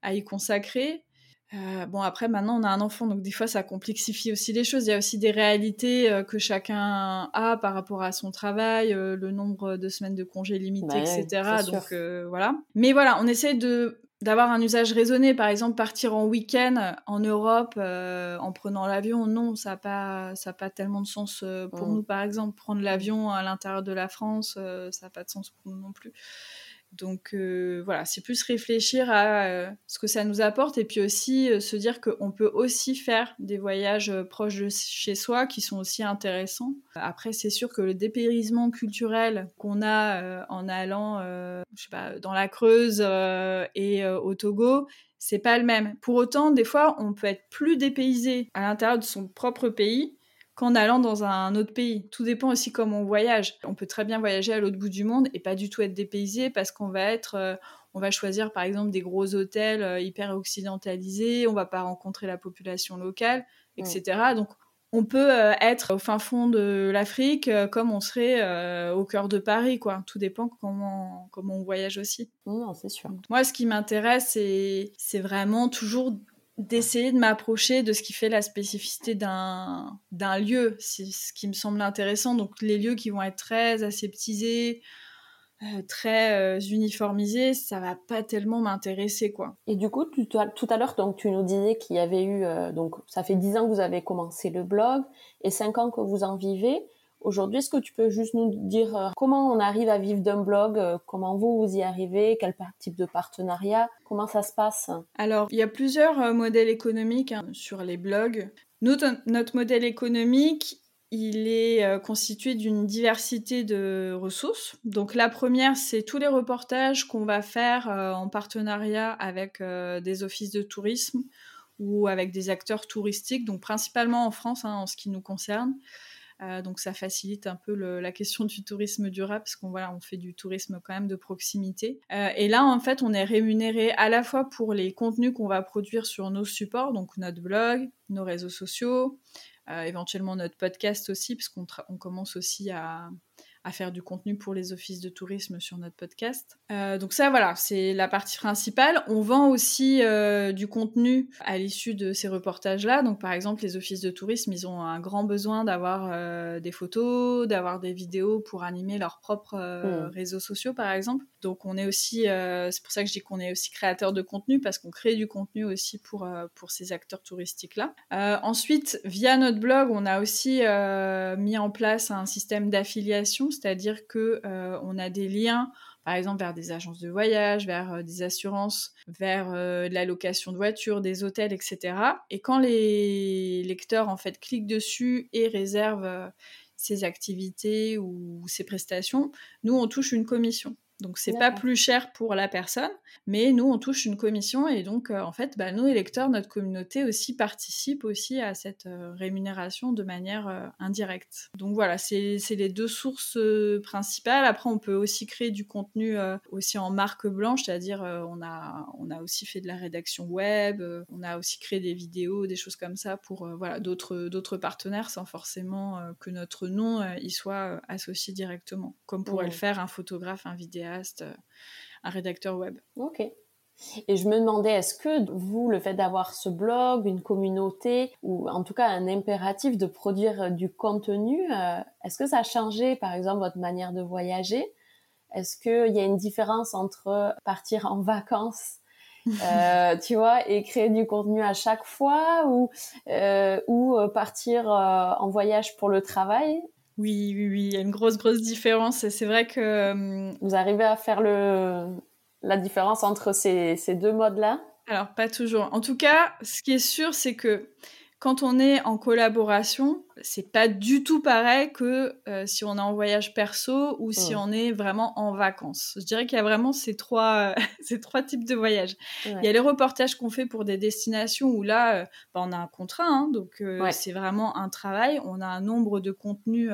à y consacrer. bon après maintenant on a un enfant donc des fois ça complexifie aussi les choses. Il y a aussi des réalités que chacun a par rapport à son travail, le nombre de semaines de congés limité, etc. Donc voilà. Mais voilà, on essaie de d'avoir un usage raisonné. Par exemple, partir en week-end en Europe euh, en prenant l'avion, non, ça n'a pas, ça pas tellement de sens euh, pour mm. nous, par exemple. Prendre l'avion à l'intérieur de la France, euh, ça n'a pas de sens pour nous non plus. Donc euh, voilà, c'est plus réfléchir à euh, ce que ça nous apporte et puis aussi euh, se dire qu'on peut aussi faire des voyages proches de chez soi qui sont aussi intéressants. Après, c'est sûr que le dépérisement culturel qu'on a en allant, je sais pas, dans la Creuse et au Togo, c'est pas le même. Pour autant, des fois, on peut être plus dépaysé à l'intérieur de son propre pays qu'en allant dans un autre pays. Tout dépend aussi comment on voyage. On peut très bien voyager à l'autre bout du monde et pas du tout être dépaysé parce qu'on va être, euh, on va choisir par exemple des gros hôtels euh, hyper occidentalisés, on va pas rencontrer la population locale, etc. Donc on peut être au fin fond de l'Afrique comme on serait au cœur de Paris, quoi. Tout dépend comment, comment on voyage aussi. Non, c'est sûr. Moi, ce qui m'intéresse, c'est vraiment toujours d'essayer de m'approcher de ce qui fait la spécificité d'un lieu. C'est ce qui me semble intéressant. Donc les lieux qui vont être très aseptisés, euh, très euh, uniformisés, ça va pas tellement m'intéresser quoi. Et du coup, tout à l'heure, donc tu nous disais qu'il y avait eu, euh, donc ça fait dix ans que vous avez commencé le blog et cinq ans que vous en vivez. Aujourd'hui, est-ce que tu peux juste nous dire euh, comment on arrive à vivre d'un blog, euh, comment vous vous y arrivez, quel type de partenariat, comment ça se passe? Alors, il y a plusieurs euh, modèles économiques hein, sur les blogs. notre modèle économique, il est constitué d'une diversité de ressources. Donc la première, c'est tous les reportages qu'on va faire en partenariat avec des offices de tourisme ou avec des acteurs touristiques, donc principalement en France hein, en ce qui nous concerne. Euh, donc ça facilite un peu la question du tourisme durable parce qu'on voilà, on fait du tourisme quand même de proximité. Euh, et là en fait on est rémunéré à la fois pour les contenus qu'on va produire sur nos supports, donc notre blog, nos réseaux sociaux, euh, éventuellement notre podcast aussi parce qu'on commence aussi à, à faire du contenu pour les offices de tourisme sur notre podcast. Euh, donc ça, voilà, c'est la partie principale. On vend aussi euh, du contenu à l'issue de ces reportages-là. Donc par exemple, les offices de tourisme, ils ont un grand besoin d'avoir euh, des photos, d'avoir des vidéos pour animer leurs propres mm. réseaux sociaux, par exemple. Donc on est aussi, c'est pour ça que je dis qu'on est aussi créateur de contenu parce qu'on crée du contenu aussi pour pour ces acteurs touristiques-là. ensuite, via notre blog, on a aussi mis en place un système d'affiliation c'est-à-dire que euh, on a des liens par exemple vers des agences de voyage, vers euh, des assurances, vers euh, la location de voitures, des hôtels, etc. Et quand les lecteurs en fait cliquent dessus et réservent ces activités ou ces prestations, nous on touche une commission. Donc c'est pas plus cher pour la personne, mais nous on touche une commission et donc euh, en fait bah, nos électeurs, notre communauté aussi participent aussi à cette euh, rémunération de manière euh, indirecte. Donc voilà, c'est les deux sources principales. Après on peut aussi créer du contenu aussi en marque blanche, c'est-à-dire on a on a aussi fait de la rédaction web, on a aussi créé des vidéos, des choses comme ça pour voilà d'autres d'autres partenaires sans forcément que notre nom y soit associé directement, comme pourrait le faire un photographe, un vidéaste euh, un rédacteur web. Ok. Et je me demandais, est-ce que vous, le fait d'avoir ce blog, une communauté, ou en tout cas un impératif de produire euh, du contenu, euh, est-ce que ça a changé, par exemple, votre manière de voyager? Est-ce qu'il y a une différence entre partir en vacances tu vois, et créer du contenu à chaque fois ou, ou partir en voyage pour le travail? Oui, oui, oui, il y a une grosse, grosse différence. C'est vrai que... Euh, Vous arrivez à faire le... la différence entre ces, ces deux modes-là? Alors, pas toujours. En tout cas, ce qui est sûr, c'est que quand on est en collaboration, c'est pas du tout pareil que euh, si on est en voyage perso ou si on est vraiment en vacances. Je dirais qu'il y a vraiment ces trois, ces trois types de voyages. Il y a les reportages qu'on fait pour des destinations où là, euh, bah, on a un contrat, hein, donc euh, c'est vraiment un travail. On a un nombre de contenus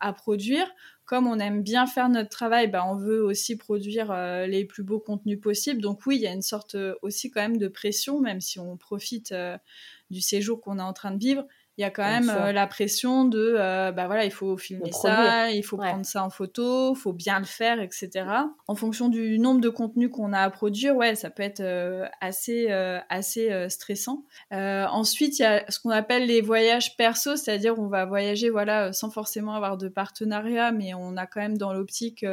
à produire. Comme on aime bien faire notre travail, bah, on veut aussi produire les plus beaux contenus possibles. Donc oui, il y a une sorte aussi quand même de pression, même si on profite du séjour qu'on est en train de vivre, il y a quand même euh, la pression de euh, bah voilà il faut filmer ça il faut prendre ça en photo il faut bien le faire etc en fonction du nombre de contenus qu'on a à produire ouais ça peut être euh, assez assez stressant. Ensuite il y a ce qu'on appelle les voyages perso c'est-à-dire on va voyager voilà sans forcément avoir de partenariat mais on a quand même dans l'optique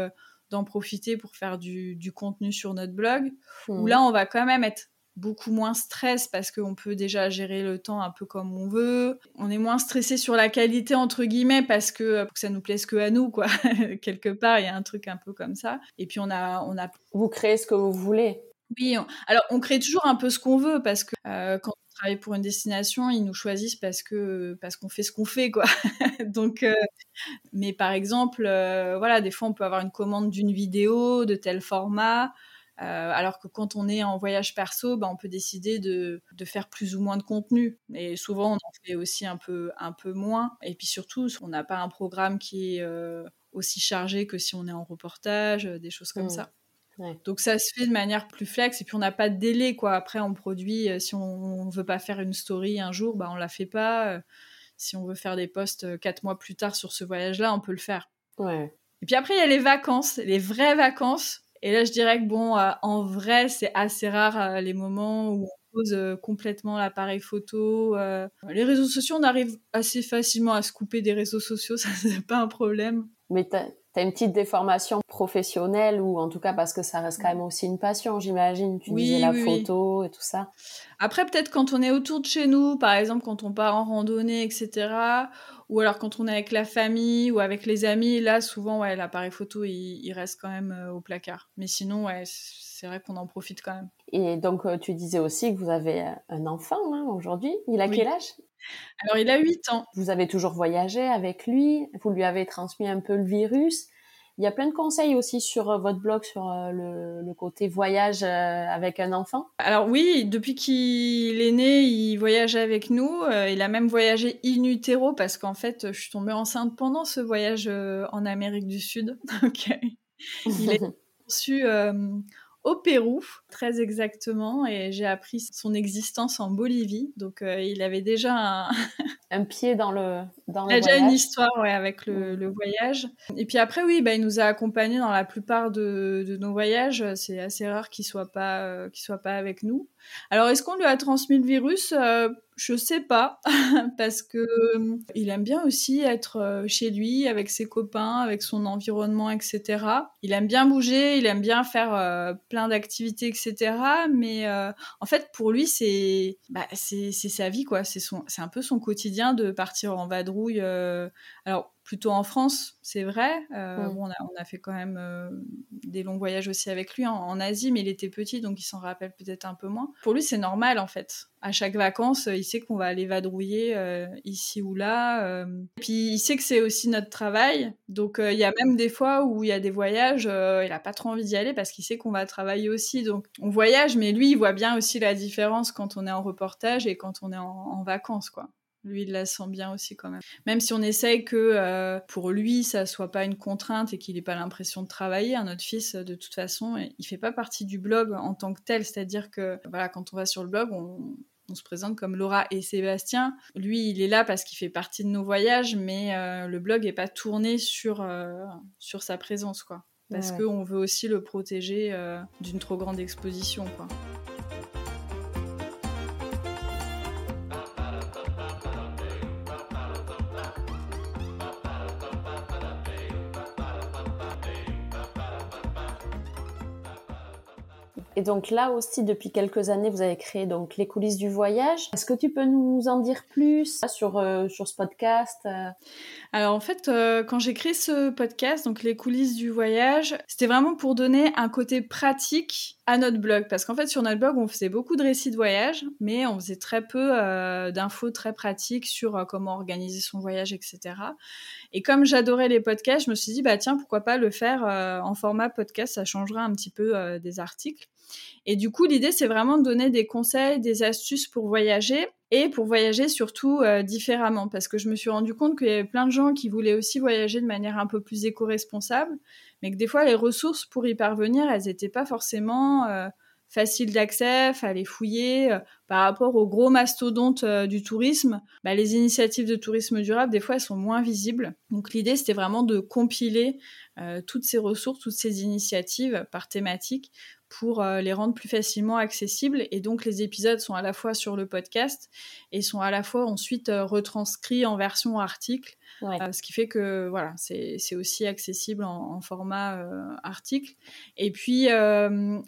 d'en profiter pour faire du, contenu sur notre blog. Où mmh. là on va quand même être beaucoup moins stress parce qu'on peut déjà gérer le temps un peu comme on veut. On est moins stressé sur la qualité entre guillemets parce que, euh, pour que ça nous plaise que à nous quoi. Quelque part, il y a un truc un peu comme ça. Et puis on a on a vous créez ce que vous voulez. Oui, alors on crée toujours un peu ce qu'on veut parce que euh, quand on travaille pour une destination, ils nous choisissent parce que parce qu'on fait ce qu'on fait quoi. Donc euh, mais par exemple voilà, des fois on peut avoir une commande d'une vidéo de tel format euh, alors que quand on est en voyage perso, bah, on peut décider de, faire plus ou moins de contenu. Et souvent, on en fait aussi un peu, un peu moins. Et puis surtout, on n'a pas un programme qui est euh, aussi chargé que si on est en reportage, euh, des choses comme mmh. ça. Donc ça se fait de manière plus flex et puis on n'a pas de délai quoi. Après on produit si on, ne veut pas faire une story un jour, bah on la fait pas. si on veut faire des posts quatre mois plus tard sur ce voyage-là, on peut le faire. Ouais. Et puis après, il y a les vacances, les vraies vacances. Et là, je dirais que bon, en vrai, c'est assez rare les moments où on pose complètement l'appareil photo. les réseaux sociaux, on arrive assez facilement à se couper des réseaux sociaux, ça c'est pas un problème. T'as une petite déformation professionnelle ou en tout cas parce que ça reste quand même aussi une passion, j'imagine. Tu disais la photo et tout ça. Après, peut-être quand on est autour de chez nous, par exemple quand on part en randonnée, etc. Ou alors quand on est avec la famille ou avec les amis, là souvent ouais, l'appareil photo il, reste quand même euh, au placard. Mais sinon ouais, c'est vrai qu'on en profite quand même. Et donc euh, tu disais aussi que vous avez un enfant hein, aujourd'hui. Il a quel âge? Alors, il a 8 ans. Vous avez toujours voyagé avec lui, vous lui avez transmis un peu le virus. Il y a plein de conseils aussi sur euh, votre blog sur euh, le, côté voyage euh, avec un enfant. Alors oui, depuis qu'il est né, il voyage avec nous. il a même voyagé in utero parce qu'en fait, je suis tombée enceinte pendant ce voyage en Amérique du Sud. Il est reçu au Pérou, très exactement, et j'ai appris son existence en Bolivie. Donc, euh, il avait déjà un... un pied dans le dans Il a déjà une histoire ouais, avec le, le, voyage. Et puis après, oui, bah, il nous a accompagnés dans la plupart de, de nos voyages. C'est assez rare qu'il soit pas euh, qu'il soit pas avec nous. Alors, est-ce qu'on lui a transmis le virus? Euh, je sais pas, parce que euh, il aime bien aussi être euh, chez lui, avec ses copains, avec son environnement, etc. Il aime bien bouger, il aime bien faire euh, plein d'activités, etc. Mais en fait, pour lui, c'est bah, c'est sa vie, quoi. C'est un peu son quotidien de partir en vadrouille. alors plutôt en France, c'est vrai. Euh, on, a, fait quand même euh, des longs voyages aussi avec lui en, Asie, mais il était petit, donc il s'en rappelle peut-être un peu moins. Pour lui, c'est normal en fait. À chaque vacances, il sait qu'on va aller vadrouiller euh, ici ou là. Et puis il sait que c'est aussi notre travail. Donc il y a même des fois où il y a des voyages, il n'a pas trop envie d'y aller parce qu'il sait qu'on va travailler aussi. Donc on voyage, mais lui, il voit bien aussi la différence quand on est en reportage et quand on est en, en vacances, quoi. Lui, il la sent bien aussi quand même. Même si on essaye que euh, pour lui, ça soit pas une contrainte et qu'il n'ait pas l'impression de travailler, un autre fils, de toute façon, il fait pas partie du blog en tant que tel. C'est-à-dire que voilà, quand on va sur le blog, on, se présente comme Laura et Sébastien. Lui, il est là parce qu'il fait partie de nos voyages, mais euh, le blog est pas tourné sur, euh, sur sa présence, quoi. Parce qu'on veut aussi le protéger d'une trop grande exposition, quoi. Et donc là aussi, depuis quelques années, vous avez créé donc les coulisses du voyage. Est-ce que tu peux nous en dire plus sur euh, sur ce podcast euh? Alors en fait, euh, quand j'ai créé ce podcast, donc les coulisses du voyage, c'était vraiment pour donner un côté pratique à notre blog, parce qu'en fait sur notre blog, on faisait beaucoup de récits de voyage, mais on faisait très peu d'infos très pratiques sur comment organiser son voyage, etc. Et comme j'adorais les podcasts, je me suis dit bah tiens pourquoi pas le faire en format podcast, ça changera un petit peu des articles. Et du coup, l'idée, c'est vraiment de donner des conseils, des astuces pour voyager et pour voyager surtout euh, différemment. Parce que je me suis rendu compte qu'il y avait plein de gens qui voulaient aussi voyager de manière un peu plus éco-responsable, mais que des fois, les ressources pour y parvenir, elles n'étaient pas forcément euh, faciles d'accès, fallait fouiller. Euh, par rapport aux gros mastodontes du tourisme, bah, les initiatives de tourisme durable, des fois, elles sont moins visibles. Donc l'idée, c'était vraiment de compiler toutes ces ressources, toutes ces initiatives par thématique pour euh, les rendre plus facilement accessibles. Et donc les épisodes sont à la fois sur le podcast et sont à la fois ensuite euh, retranscrits en version article. Euh, ce qui fait que voilà, c'est aussi accessible en, format article. Et puis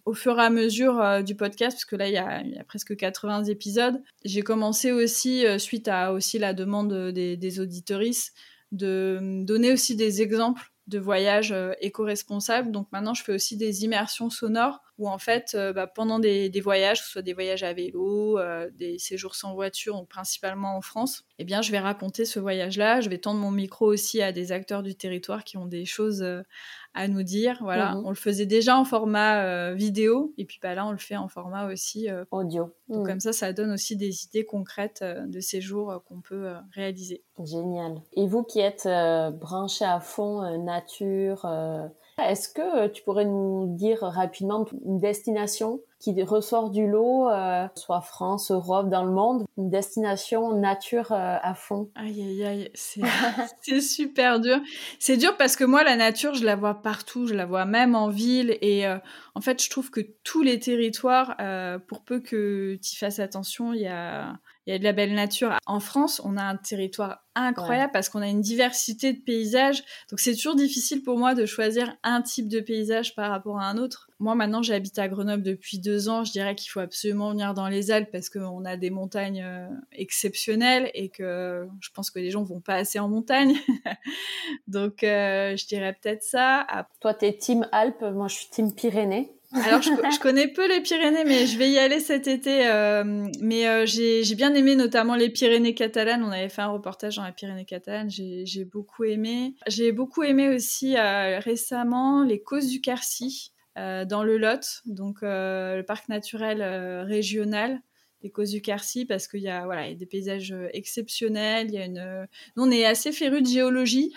au fur et à mesure du podcast, parce que là il y a, y a presque 80 épisodes, j'ai commencé aussi, suite à aussi la demande des, des auditoristes, de donner aussi des exemples de voyages éco-responsables. Donc maintenant, je fais aussi des immersions sonores où en fait, euh, bah, pendant des, voyages, que ce soit des voyages à vélo, euh, des séjours sans voiture, donc principalement en France, eh bien, je vais raconter ce voyage-là. Je vais tendre mon micro aussi à des acteurs du territoire qui ont des choses euh, à nous dire. Voilà, mhm. on le faisait déjà en format vidéo, et puis bah, là, on le fait en format aussi audio. Donc mhm. comme ça, ça donne aussi des idées concrètes de séjours qu'on peut réaliser. Génial. Et vous qui êtes branché à fond nature, est-ce que tu pourrais nous dire rapidement une destination qui ressort du lot, euh, soit France, Europe, dans le monde, une destination nature euh, à fond? Aïe aïe aïe, c'est super dur. C'est dur parce que moi la nature, je la vois partout, je la vois même en ville et euh, en fait, je trouve que tous les territoires, pour peu que tu fasses attention, il y a il y a de la belle nature. En France, on a un territoire incroyable parce qu'on a une diversité de paysages. Donc c'est toujours difficile pour moi de choisir un type de paysage par rapport à un autre. Moi maintenant j'habite à Grenoble depuis deux ans. Je dirais qu'il faut absolument venir dans les Alpes parce qu'on a des montagnes euh, exceptionnelles et que je pense que les gens vont pas assez en montagne. Donc euh, je dirais peut-être ça. Toi t'es team Alpes, moi je suis team Pyrénées. Alors, je, connais peu les Pyrénées, mais je vais y aller cet été. Euh, mais euh, j'ai bien aimé notamment les Pyrénées catalanes. On avait fait un reportage dans les Pyrénées catalanes. J'ai beaucoup aimé. J'ai beaucoup aimé aussi euh, récemment les Causes du Quercy dans le Lot, donc le parc naturel régional des causes du Quercy parce qu'il y a voilà y a des paysages euh, exceptionnels il y a une euh, nous on est assez férus de géologie.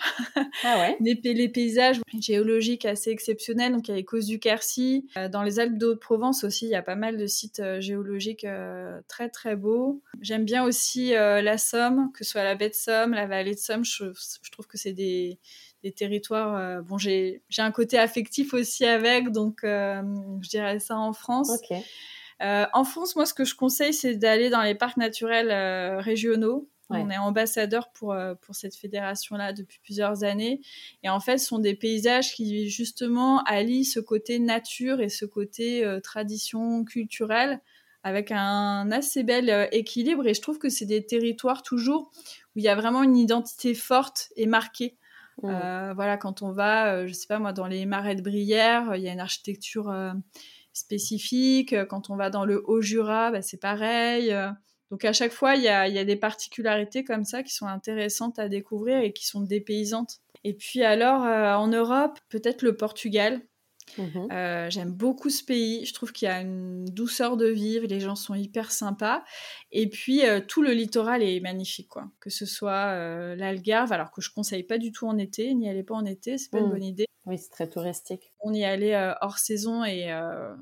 Ah ouais. Les, les, paysages géologiques assez exceptionnels donc il y a les causes du Quercy euh, dans les Alpes d'Haute-Provence aussi il y a pas mal de sites géologiques très très beaux. J'aime bien aussi la Somme que ce soit la baie de Somme la vallée de Somme. Je, je trouve que c'est des des territoires. bon, j'ai un côté affectif aussi avec, donc je dirais ça en France. Euh, en France, moi, ce que je conseille, c'est d'aller dans les parcs naturels euh, régionaux. On est ambassadeur pour, euh, pour cette fédération-là depuis plusieurs années. Et en fait, ce sont des paysages qui, justement, allient ce côté nature et ce côté tradition culturelle avec un assez bel équilibre. Et je trouve que c'est des territoires toujours où il y a vraiment une identité forte et marquée. voilà, quand on va, je sais pas moi, dans les marais de Brière, il y a une architecture spécifique. Euh, quand on va dans le Haut-Jura, bah, c'est pareil. Euh. Donc à chaque fois, il y a, y a, des particularités comme ça qui sont intéressantes à découvrir et qui sont dépaysantes. Et puis alors, euh, en Europe, peut-être le Portugal. Mhm. Euh, j'aime beaucoup ce pays. Je trouve qu'il y a une douceur de vivre. Les gens sont hyper sympas. Et puis euh, tout le littoral est magnifique, quoi. Que ce soit euh, l'Algarve, alors que je conseille pas du tout en été. N'y allez pas en été, c'est pas une mm. bonne idée. Oui, c'est très touristique. On y allait hors saison et,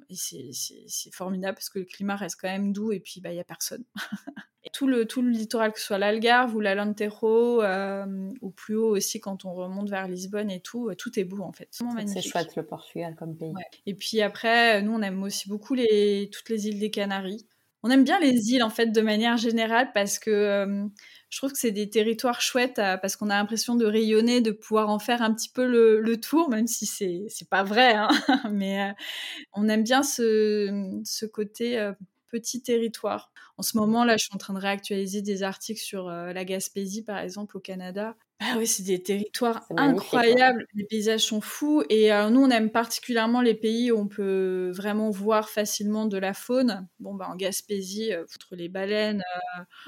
et c'est formidable parce que le climat reste quand même doux et puis bah il y a personne. tout le, tout le littoral, que ce soit l'Algarve ou l'Alentejo, euh, ou plus haut aussi quand on remonte vers Lisbonne et tout, euh, tout est beau en fait. C'est chouette le Portugal comme pays. Et puis après, nous on aime aussi beaucoup les, toutes les îles des Canaries. On aime bien les îles en fait de manière générale parce que euh, je trouve que c'est des territoires chouettes parce qu'on a l'impression de rayonner, de pouvoir en faire un petit peu le, le tour, même si c'est c'est pas vrai, hein. mais on aime bien ce, ce côté petit territoire. En ce moment, là, je suis en train de réactualiser des articles sur euh, la Gaspésie, par exemple, au Canada. Ah oui, c'est des territoires incroyables. Les paysages sont fous. Et euh, nous, on aime particulièrement les pays où on peut vraiment voir facilement de la faune. Bon, bah, en Gaspésie, euh, les baleines,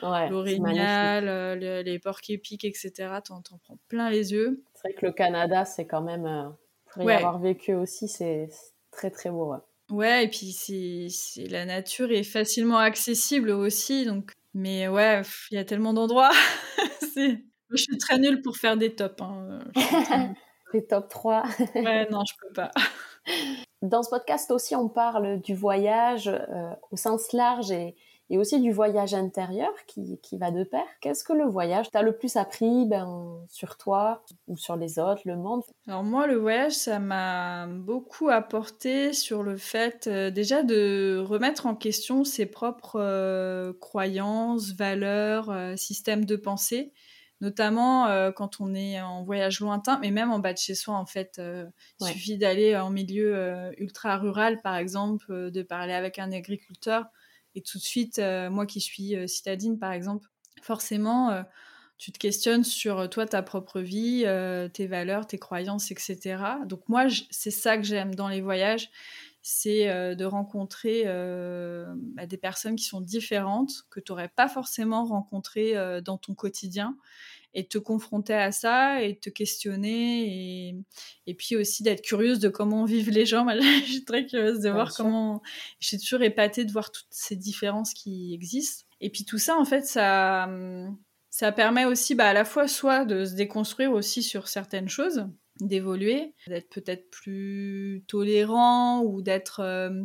l'orignal, les porcs épiques, etc., t'en, t'en prends plein les yeux. C'est vrai que le Canada, c'est quand même, pour y avoir vécu aussi, c'est très, très beau. Ouais, et puis c'est la nature est facilement accessible aussi, donc. Mais ouais, il y a tellement d'endroits. je suis très nulle pour faire des tops. Hein. des top 3. ouais, non, je peux pas. Dans ce podcast aussi, on parle du voyage euh, au sens large et, et aussi du voyage intérieur qui, qui va de pair. Qu'est-ce que le voyage t'a le plus appris ben, sur toi ou sur les autres, le monde? Alors moi, le voyage, ça m'a beaucoup apporté sur le fait euh, déjà de remettre en question ses propres euh, croyances, valeurs, euh, systèmes de pensée notamment quand on est en voyage lointain, mais même en bas de chez soi, en fait. Il suffit d'aller en milieu ultra rural, par exemple, de parler avec un agriculteur et tout de suite, euh, moi qui suis euh, citadine, par exemple, forcément, euh, tu te questionnes sur toi, ta propre vie, tes valeurs, tes croyances, etc. Donc moi, c'est ça que j'aime dans les voyages, c'est de rencontrer bah, des personnes qui sont différentes, que tu n'aurais pas forcément rencontrées dans ton quotidien, et te confronter à ça et te questionner et, et puis aussi d'être curieuse de comment vivent les gens. je suis très curieuse de voir comment. Je suis toujours épatée de voir toutes ces différences qui existent. Et puis tout ça, en fait, ça, ça permet aussi bah, à la fois soit de se déconstruire aussi sur certaines choses, d'évoluer, d'être peut-être plus tolérant ou d'être. Euh,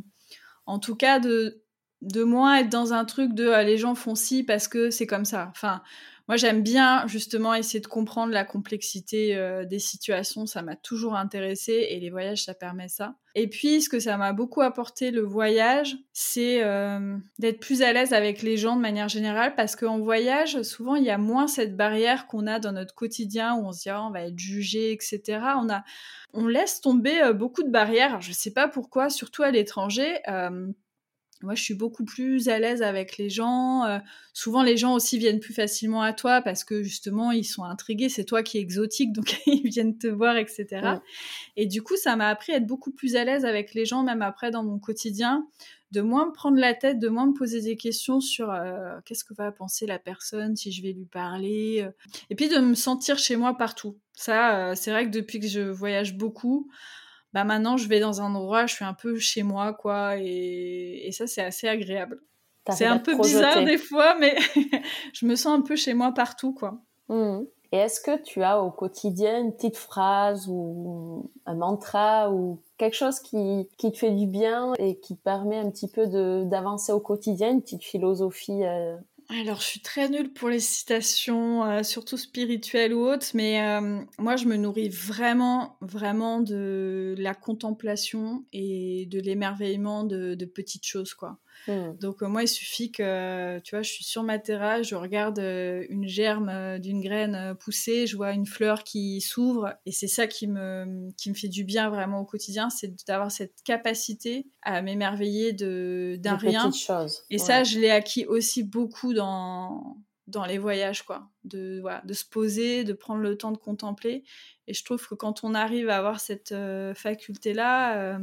en tout cas de de moins être dans un truc de les gens font ci parce que c'est comme ça. Enfin, moi, j'aime bien justement essayer de comprendre la complexité euh, des situations. Ça m'a toujours intéressé et les voyages, ça permet ça. Et puis, ce que ça m'a beaucoup apporté le voyage, c'est euh, d'être plus à l'aise avec les gens de manière générale parce qu'en voyage, souvent, il y a moins cette barrière qu'on a dans notre quotidien où on se dit ah, on va être jugé, etc. On a, on laisse tomber euh, beaucoup de barrières. Je ne sais pas pourquoi, surtout à l'étranger. Moi, je suis beaucoup plus à l'aise avec les gens. Euh, souvent, les gens aussi viennent plus facilement à toi parce que justement, ils sont intrigués. C'est toi qui es exotique, donc ils viennent te voir, etc. Et du coup, ça m'a appris à être beaucoup plus à l'aise avec les gens, même après dans mon quotidien, de moins me prendre la tête, de moins me poser des questions sur euh, qu'est-ce que va penser la personne, si je vais lui parler. Euh. Et puis de me sentir chez moi partout. Ça, c'est vrai que depuis que je voyage beaucoup, bah maintenant je vais dans un endroit, je suis un peu chez moi, quoi, et, et ça c'est assez agréable. C'est un peu bizarre des fois, mais je me sens un peu chez moi partout, quoi. Mmh. Et est-ce que tu as au quotidien une petite phrase ou un mantra ou quelque chose qui, qui te fait du bien et qui te permet un petit peu d'avancer au quotidien, une petite philosophie euh, alors, je suis très nulle pour les citations, euh, surtout spirituelles ou autres, mais euh, moi, je me nourris vraiment, vraiment de la contemplation et de l'émerveillement de, de, petites choses, quoi. Hmm. Donc euh, moi, il suffit que, tu vois, je suis sur ma terrasse, je regarde euh, une germe euh, d'une graine pousser, je vois une fleur qui s'ouvre, et c'est ça qui me, qui me fait du bien vraiment au quotidien, c'est d'avoir cette capacité à m'émerveiller de d'un rien. Choses. Et ça, je l'ai acquis aussi beaucoup dans dans les voyages, quoi. De, voilà, de se poser, de prendre le temps de contempler. Et je trouve que quand on arrive à avoir cette faculté-là,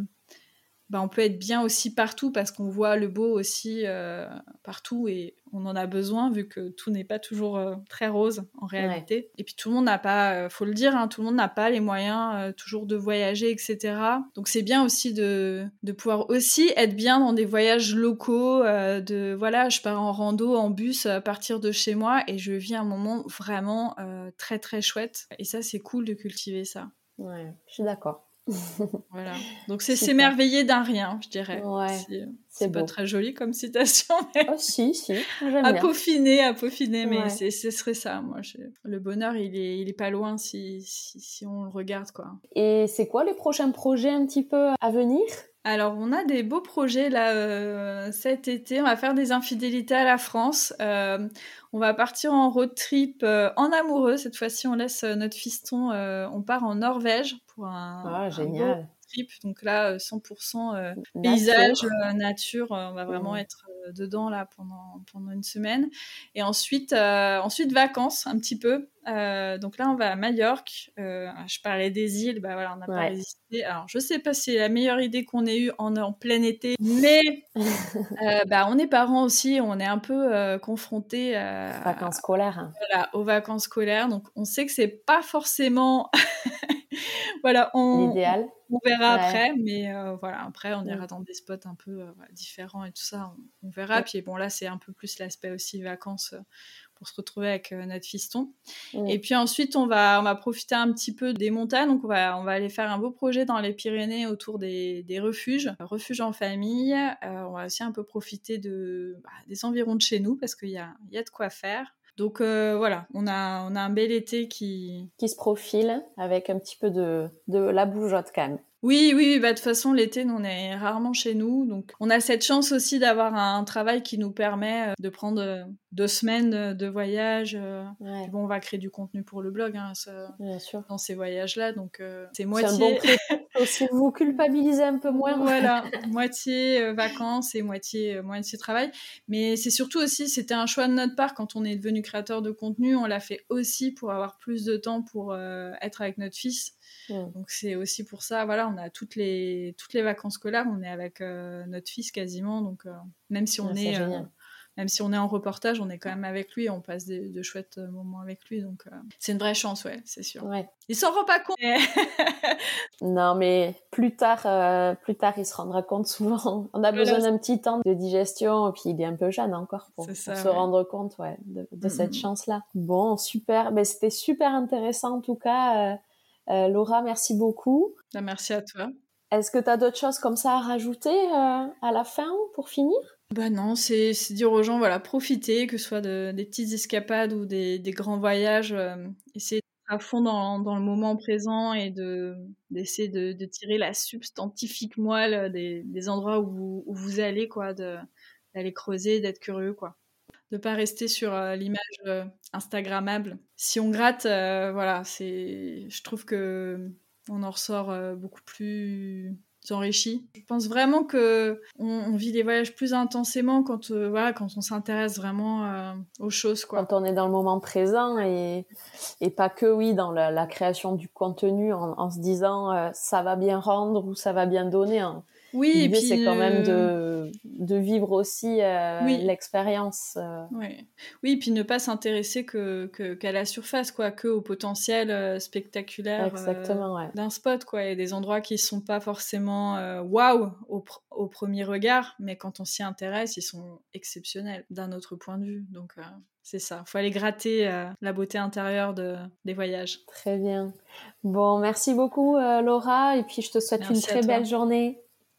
bah, on peut être bien aussi partout parce qu'on voit le beau aussi euh, partout et on en a besoin vu que tout n'est pas toujours euh, très rose en réalité. Et puis tout le monde n'a pas, euh, faut le dire, hein, tout le monde n'a pas les moyens toujours de voyager, etc. Donc c'est bien aussi de, de, pouvoir aussi être bien dans des voyages locaux, de voilà, je pars en rando, en bus à partir de chez moi et je vis un moment vraiment très très chouette. Et ça c'est cool de cultiver ça. Ouais, je suis d'accord. Voilà. Donc c'est s'émerveiller d'un rien, je dirais. C'est pas très joli comme citation. Mais... Oh, si, si. À peaufiner, à peaufiner, mais ce serait ça. Moi, le bonheur, il est, il est pas loin si, si, si on le regarde, quoi. Et c'est quoi les prochains projets un petit peu à venir? Alors, on a des beaux projets là euh, cet été. On va faire des infidélités à la France. Euh, on va partir en road trip euh, en amoureux. Cette fois-ci, on laisse notre fiston. on part en Norvège pour un, ah, génial. Trip. Donc là, 100% paysage, nature. on va vraiment mmh. être dedans là pendant, pendant une semaine. Et ensuite, ensuite vacances un petit peu. Euh, donc là, on va à Majorque. Euh, je parlais des îles, bah voilà, on n'a pas résisté. Alors, je sais pas si c'est la meilleure idée qu'on ait eue en, en plein été, mais euh, bah, on est parents aussi, on est un peu confrontés à, vacances scolaires. Voilà, aux vacances scolaires. Donc, on sait que c'est pas forcément, voilà, on, l'idéal. On, verra après, mais voilà, après, on ira dans des spots un peu différents et tout ça, on, verra. Puis bon, là, c'est un peu plus l'aspect aussi vacances pour se retrouver avec euh, notre fiston. Et puis ensuite, on va, on va profiter un petit peu des montagnes. Donc, on va, on va aller faire un beau projet dans les Pyrénées autour des, des refuges, refuges en famille. Euh, on va aussi un peu profiter de, bah, des environs de chez nous parce qu'il y a, y a de quoi faire. Donc euh, voilà, on a, on a un bel été qui... Qui se profile avec un petit peu de, de la bougeotte quand même. Oui, oui, bah, de toute façon, l'été, nous, on est rarement chez nous. Donc, on a cette chance aussi d'avoir un travail qui nous permet euh, de prendre euh, deux semaines de voyage. Euh. Bon, on va créer du contenu pour le blog hein, Bien sûr. dans ces voyages-là. Donc, c'est moitié. Si vous culpabilisez un peu moins. Voilà, moitié vacances et moitié, moitié travail. Mais c'est surtout aussi, c'était un choix de notre part quand on est devenu créateur de contenu. On l'a fait aussi pour avoir plus de temps pour être avec notre fils Donc c'est aussi pour ça, voilà, on a toutes les, toutes les vacances scolaires, on est avec euh, notre fils quasiment, donc euh, même si on ah, est, euh, même si on est en reportage, on est quand même avec lui, on passe de chouettes moments avec lui, donc c'est une vraie chance, ouais, c'est sûr. Ouais. Il s'en rend pas compte. non, mais plus tard, plus tard, il se rendra compte souvent. On a besoin d'un petit temps de digestion, et puis il est un peu jeune encore pour, se rendre compte, ouais, de, de cette chance-là. Bon, super, mais c'était super intéressant en tout cas. Euh, Laura, merci beaucoup. Bah, merci à toi. Est-ce que tu as d'autres choses comme ça à rajouter euh, à la fin pour finir? Bah non, c'est dire aux gens, voilà, profiter, que ce soit de, des petites escapades ou des, des grands voyages, euh, essayer d'être à fond dans, dans, le moment présent et de d'essayer de, de, tirer la substantifique moelle des, des endroits où vous, où vous allez, quoi, d'aller creuser, d'être curieux, quoi. De pas rester sur euh, l'image euh, instagrammable. Si on gratte, voilà, c'est, je trouve que on en ressort beaucoup plus enrichi. Je pense vraiment que on, vit les voyages plus intensément quand euh, voilà quand on s'intéresse vraiment euh, aux choses quoi. Quand on est dans le moment présent et pas que oui dans la, création du contenu en, se disant euh, ça va bien rendre ou ça va bien donner. Hein. Oui, et puis c'est quand même de, de vivre aussi euh, l'expérience. Euh. Oui. oui, puis ne pas s'intéresser que qu'à la surface, quoi, que au potentiel euh, spectaculaire d'un spot, quoi, et des endroits qui sont pas forcément waouh au, au, premier regard, mais quand on s'y intéresse, ils sont exceptionnels d'un autre point de vue. Donc c'est ça, il faut aller gratter la beauté intérieure de, des voyages. Très bien. Bon, merci beaucoup Laura, et puis je te souhaite une très belle journée.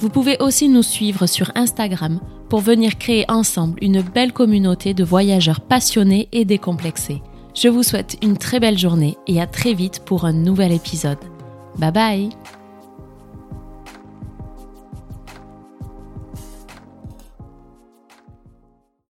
Vous pouvez aussi nous suivre sur Instagram pour venir créer ensemble une belle communauté de voyageurs passionnés et décomplexés. Je vous souhaite une très belle journée et à très vite pour un nouvel épisode. Bye bye